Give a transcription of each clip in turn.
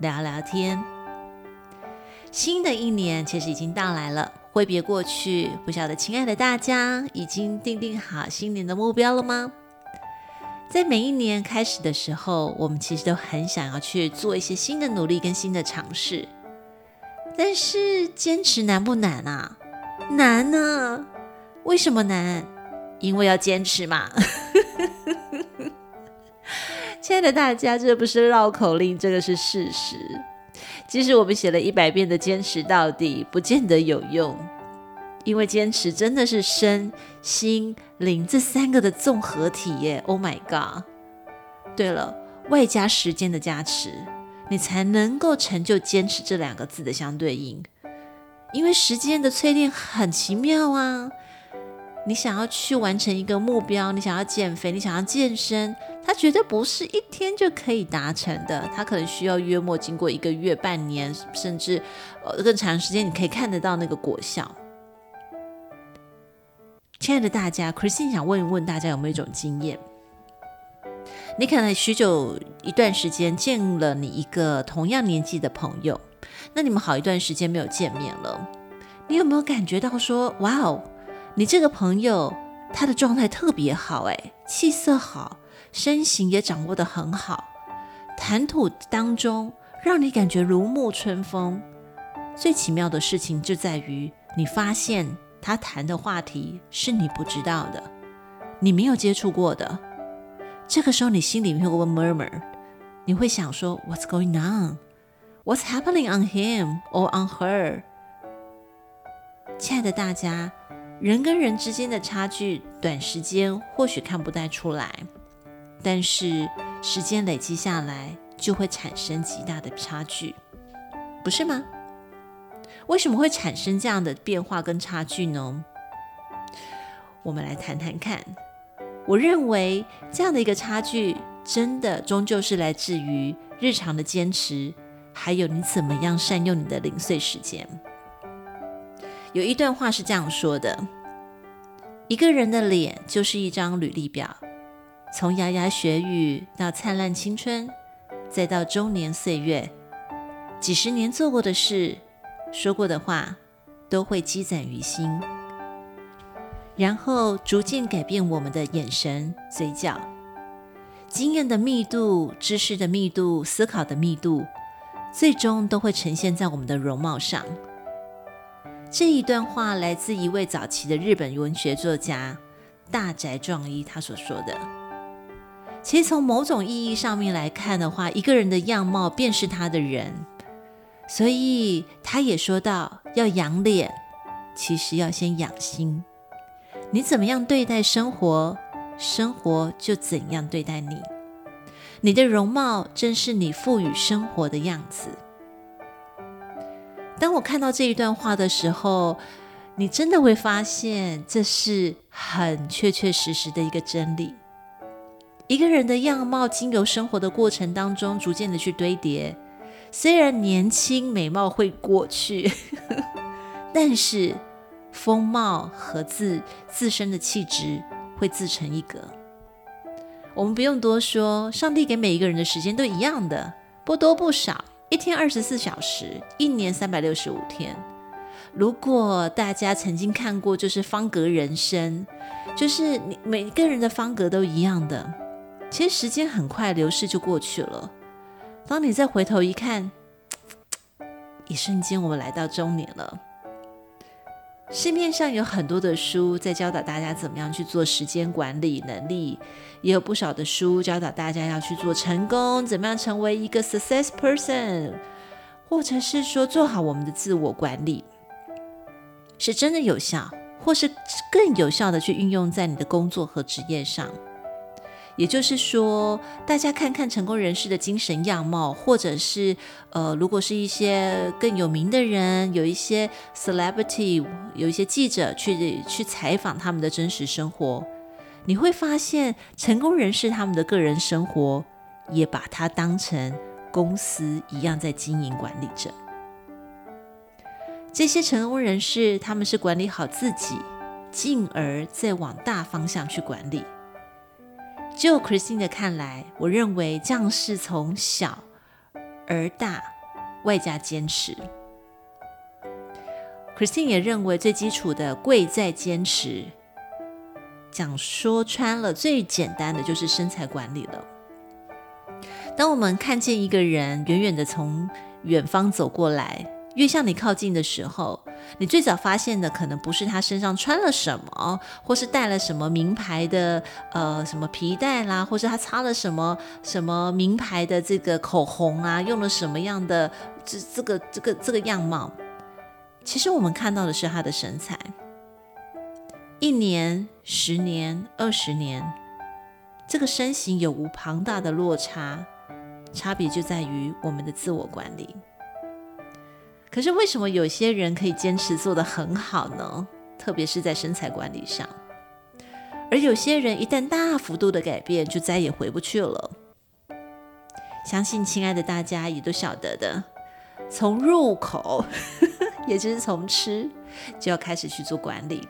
聊聊天。新的一年其实已经到来了，挥别过去，不晓得亲爱的大家已经定定好新年的目标了吗？在每一年开始的时候，我们其实都很想要去做一些新的努力跟新的尝试，但是坚持难不难啊？难啊！为什么难？因为要坚持嘛。亲爱的大家，这不是绕口令，这个是事实。即使我们写了一百遍的“坚持到底”，不见得有用，因为坚持真的是身心灵这三个的综合体耶。Oh my god！对了，外加时间的加持，你才能够成就“坚持”这两个字的相对应。因为时间的淬炼很奇妙啊。你想要去完成一个目标，你想要减肥，你想要健身，它绝对不是一天就可以达成的。它可能需要约莫经过一个月、半年，甚至呃更长时间，你可以看得到那个果效。亲爱的大家，Christine 想问一问大家有没有一种经验？你可能许久一段时间见了你一个同样年纪的朋友，那你们好一段时间没有见面了，你有没有感觉到说，哇哦？你这个朋友，他的状态特别好，诶，气色好，身形也掌握得很好，谈吐当中让你感觉如沐春风。最奇妙的事情就在于，你发现他谈的话题是你不知道的，你没有接触过的。这个时候，你心里面会 murmur，你会想说，What's going on? What's happening on him or on her? 亲爱的大家。人跟人之间的差距，短时间或许看不太出来，但是时间累积下来，就会产生极大的差距，不是吗？为什么会产生这样的变化跟差距呢？我们来谈谈看。我认为这样的一个差距，真的终究是来自于日常的坚持，还有你怎么样善用你的零碎时间。有一段话是这样说的：一个人的脸就是一张履历表，从牙牙学语到灿烂青春，再到中年岁月，几十年做过的事、说过的话，都会积攒于心，然后逐渐改变我们的眼神、嘴角。经验的密度、知识的密度、思考的密度，最终都会呈现在我们的容貌上。这一段话来自一位早期的日本文学作家大宅壮一，他所说的。其实从某种意义上面来看的话，一个人的样貌便是他的人，所以他也说到，要养脸，其实要先养心。你怎么样对待生活，生活就怎样对待你。你的容貌正是你赋予生活的样子。当我看到这一段话的时候，你真的会发现这是很确确实实的一个真理。一个人的样貌经由生活的过程当中逐渐的去堆叠，虽然年轻美貌会过去，但是风貌和自自身的气质会自成一格。我们不用多说，上帝给每一个人的时间都一样的，不多不少。一天二十四小时，一年三百六十五天。如果大家曾经看过，就是方格人生，就是你每个人的方格都一样的。其实时间很快流逝就过去了。当你再回头一看，一瞬间我们来到中年了。市面上有很多的书在教导大家怎么样去做时间管理能力，也有不少的书教导大家要去做成功，怎么样成为一个 success person，或者是说做好我们的自我管理，是真的有效，或是更有效的去运用在你的工作和职业上。也就是说，大家看看成功人士的精神样貌，或者是呃，如果是一些更有名的人，有一些 celebrity，有一些记者去去采访他们的真实生活，你会发现，成功人士他们的个人生活也把它当成公司一样在经营管理着。这些成功人士，他们是管理好自己，进而再往大方向去管理。就 Christine 的看来，我认为这样是从小而大，外加坚持。Christine 也认为最基础的贵在坚持。讲说穿了，最简单的就是身材管理了。当我们看见一个人远远的从远方走过来，越向你靠近的时候，你最早发现的可能不是他身上穿了什么，或是带了什么名牌的呃什么皮带啦，或是他擦了什么什么名牌的这个口红啊，用了什么样的这这个这个这个样貌。其实我们看到的是他的身材。一年、十年、二十年，这个身形有无庞大的落差？差别就在于我们的自我管理。可是为什么有些人可以坚持做得很好呢？特别是在身材管理上，而有些人一旦大幅度的改变，就再也回不去了。相信亲爱的大家也都晓得的，从入口，也就是从吃，就要开始去做管理。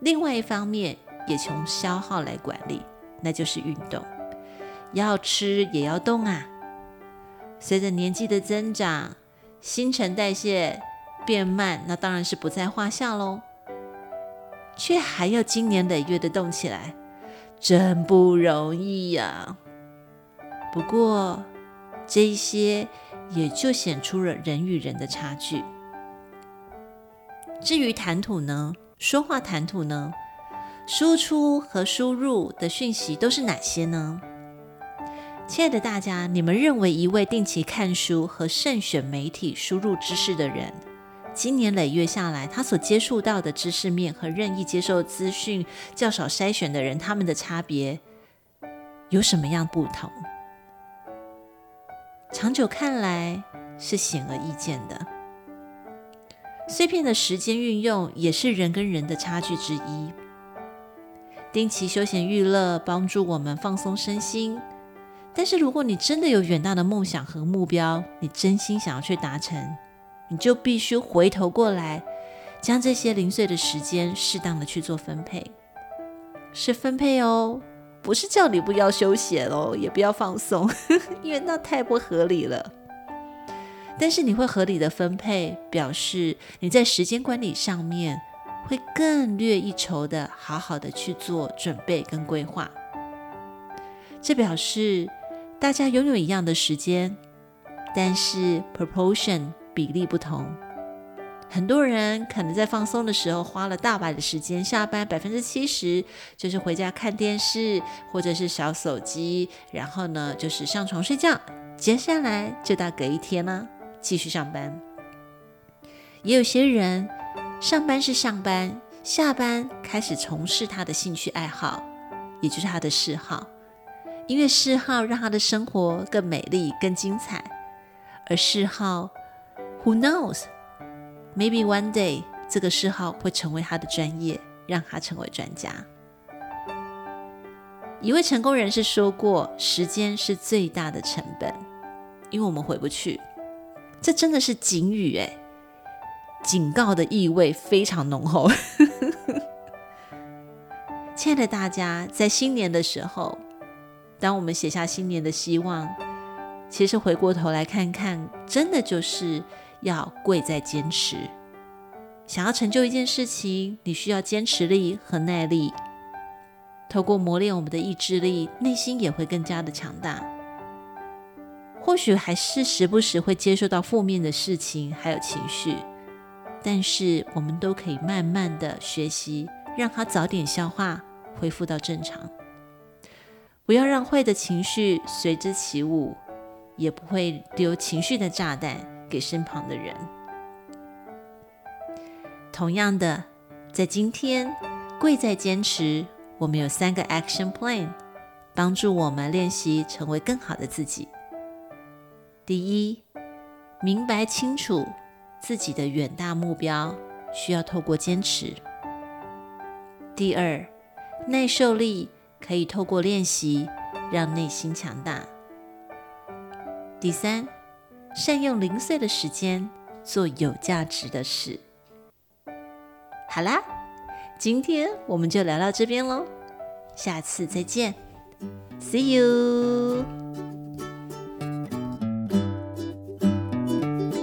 另外一方面，也从消耗来管理，那就是运动。要吃也要动啊。随着年纪的增长，新陈代谢变慢，那当然是不在话下喽。却还要经年累月的动起来，真不容易呀。不过这一些也就显出了人与人的差距。至于谈吐呢？说话谈吐呢？输出和输入的讯息都是哪些呢？亲爱的大家，你们认为一位定期看书和慎选媒体输入知识的人，经年累月下来，他所接触到的知识面和任意接受资讯较少筛选的人，他们的差别有什么样不同？长久看来是显而易见的。碎片的时间运用也是人跟人的差距之一。定期休闲娱乐帮助我们放松身心。但是，如果你真的有远大的梦想和目标，你真心想要去达成，你就必须回头过来，将这些零碎的时间适当的去做分配，是分配哦，不是叫你不要休息哦，也不要放松，因为那太不合理了。但是你会合理的分配，表示你在时间管理上面会更略一筹的，好好的去做准备跟规划。这表示。大家拥有一样的时间，但是 proportion 比例不同。很多人可能在放松的时候花了大把的时间，下班百分之七十就是回家看电视或者是小手机，然后呢就是上床睡觉。接下来就到隔一天了，继续上班。也有些人上班是上班，下班开始从事他的兴趣爱好，也就是他的嗜好。因为嗜好让他的生活更美丽、更精彩，而嗜好，Who knows？Maybe one day，这个嗜好会成为他的专业，让他成为专家。一位成功人士说过：“时间是最大的成本，因为我们回不去。”这真的是警语哎，警告的意味非常浓厚。亲爱的大家，在新年的时候。当我们写下新年的希望，其实回过头来看看，真的就是要贵在坚持。想要成就一件事情，你需要坚持力和耐力。透过磨练我们的意志力，内心也会更加的强大。或许还是时不时会接受到负面的事情，还有情绪，但是我们都可以慢慢的学习，让它早点消化，恢复到正常。不要让坏的情绪随之起舞，也不会丢情绪的炸弹给身旁的人。同样的，在今天，贵在坚持，我们有三个 action plan，帮助我们练习成为更好的自己。第一，明白清楚自己的远大目标，需要透过坚持。第二，耐受力可以透过练习让内心强大。第三，善用零碎的时间做有价值的事。好啦，今天我们就聊到这边喽，下次再见，See you。